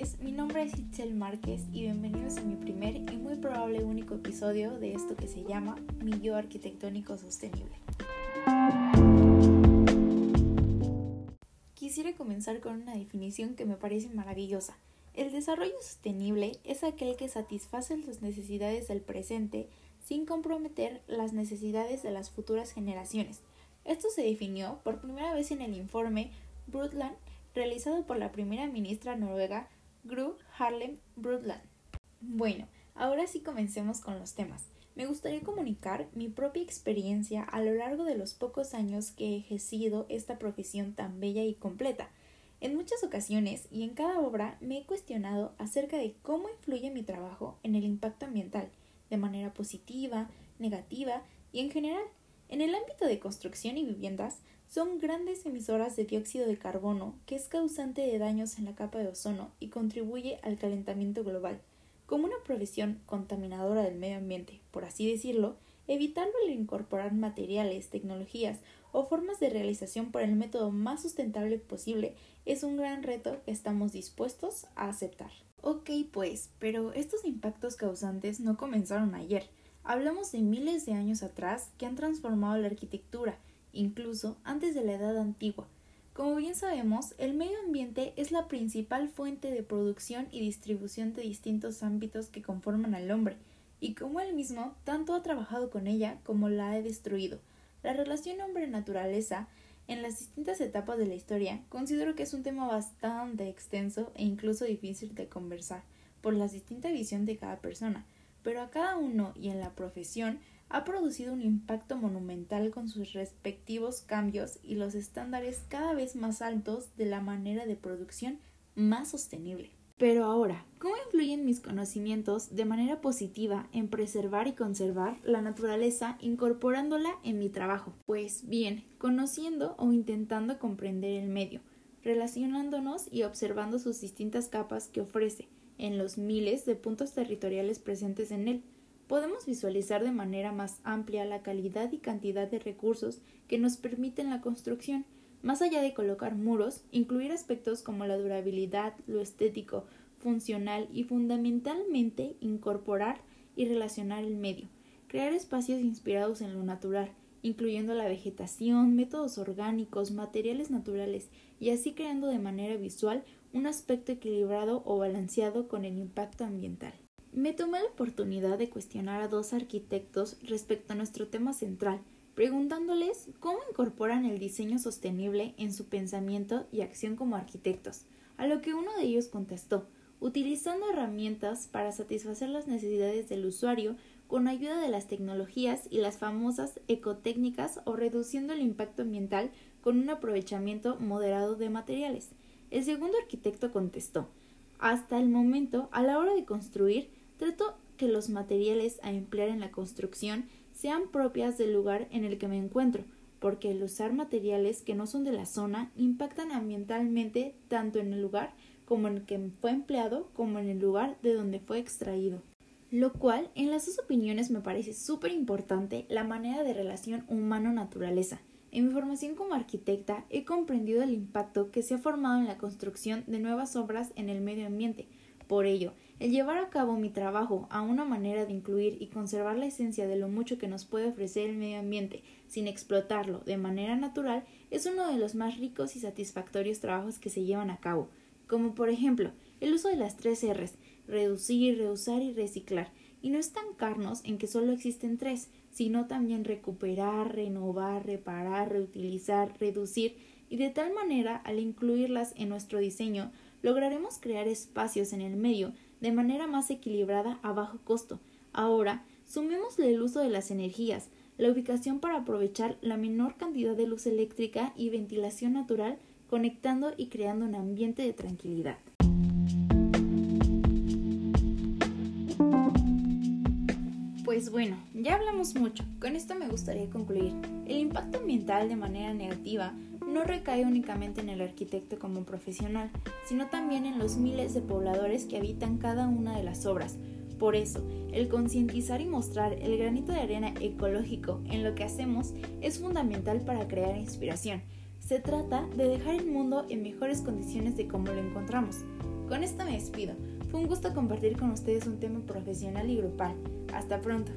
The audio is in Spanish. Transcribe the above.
tardes, mi nombre es Itzel Márquez y bienvenidos a mi primer y muy probable único episodio de esto que se llama Mi Yo Arquitectónico Sostenible. Quisiera comenzar con una definición que me parece maravillosa. El desarrollo sostenible es aquel que satisface las necesidades del presente sin comprometer las necesidades de las futuras generaciones. Esto se definió por primera vez en el informe Brundtland realizado por la primera ministra noruega Gro Harlem Brundtland. Bueno, ahora sí comencemos con los temas. Me gustaría comunicar mi propia experiencia a lo largo de los pocos años que he ejercido esta profesión tan bella y completa. En muchas ocasiones y en cada obra me he cuestionado acerca de cómo influye mi trabajo en el impacto ambiental, de manera positiva, negativa y en general. En el ámbito de construcción y viviendas, son grandes emisoras de dióxido de carbono que es causante de daños en la capa de ozono y contribuye al calentamiento global. Como una profesión contaminadora del medio ambiente, por así decirlo, evitarlo al incorporar materiales, tecnologías o formas de realización por el método más sustentable posible es un gran reto que estamos dispuestos a aceptar. Ok, pues, pero estos impactos causantes no comenzaron ayer. Hablamos de miles de años atrás que han transformado la arquitectura, incluso antes de la Edad Antigua. Como bien sabemos, el medio ambiente es la principal fuente de producción y distribución de distintos ámbitos que conforman al hombre, y como él mismo tanto ha trabajado con ella como la ha destruido. La relación hombre-naturaleza en las distintas etapas de la historia considero que es un tema bastante extenso e incluso difícil de conversar por la distinta visión de cada persona, pero a cada uno y en la profesión ha producido un impacto monumental con sus respectivos cambios y los estándares cada vez más altos de la manera de producción más sostenible. Pero ahora, ¿cómo influyen mis conocimientos de manera positiva en preservar y conservar la naturaleza incorporándola en mi trabajo? Pues bien, conociendo o intentando comprender el medio, relacionándonos y observando sus distintas capas que ofrece en los miles de puntos territoriales presentes en él, podemos visualizar de manera más amplia la calidad y cantidad de recursos que nos permiten la construcción, más allá de colocar muros, incluir aspectos como la durabilidad, lo estético, funcional y fundamentalmente incorporar y relacionar el medio, crear espacios inspirados en lo natural, incluyendo la vegetación, métodos orgánicos, materiales naturales y así creando de manera visual un aspecto equilibrado o balanceado con el impacto ambiental. Me tomé la oportunidad de cuestionar a dos arquitectos respecto a nuestro tema central, preguntándoles cómo incorporan el diseño sostenible en su pensamiento y acción como arquitectos, a lo que uno de ellos contestó, utilizando herramientas para satisfacer las necesidades del usuario con ayuda de las tecnologías y las famosas ecotécnicas o reduciendo el impacto ambiental con un aprovechamiento moderado de materiales. El segundo arquitecto contestó, hasta el momento, a la hora de construir, Trato que los materiales a emplear en la construcción sean propias del lugar en el que me encuentro, porque el usar materiales que no son de la zona impactan ambientalmente tanto en el lugar como en el que fue empleado como en el lugar de donde fue extraído. Lo cual, en las dos opiniones me parece súper importante la manera de relación humano-naturaleza. En mi formación como arquitecta he comprendido el impacto que se ha formado en la construcción de nuevas obras en el medio ambiente. Por ello, el llevar a cabo mi trabajo a una manera de incluir y conservar la esencia de lo mucho que nos puede ofrecer el medio ambiente sin explotarlo de manera natural es uno de los más ricos y satisfactorios trabajos que se llevan a cabo, como por ejemplo el uso de las tres R's, reducir, reusar y reciclar, y no estancarnos en que solo existen tres, sino también recuperar, renovar, reparar, reutilizar, reducir, y de tal manera al incluirlas en nuestro diseño lograremos crear espacios en el medio de manera más equilibrada a bajo costo. Ahora, sumémosle el uso de las energías, la ubicación para aprovechar la menor cantidad de luz eléctrica y ventilación natural, conectando y creando un ambiente de tranquilidad. Pues bueno, ya hablamos mucho. Con esto me gustaría concluir. El impacto ambiental de manera negativa no recae únicamente en el arquitecto como profesional, sino también en los miles de pobladores que habitan cada una de las obras. Por eso, el concientizar y mostrar el granito de arena ecológico en lo que hacemos es fundamental para crear inspiración. Se trata de dejar el mundo en mejores condiciones de como lo encontramos. Con esto me despido. Fue un gusto compartir con ustedes un tema profesional y grupal. Hasta pronto.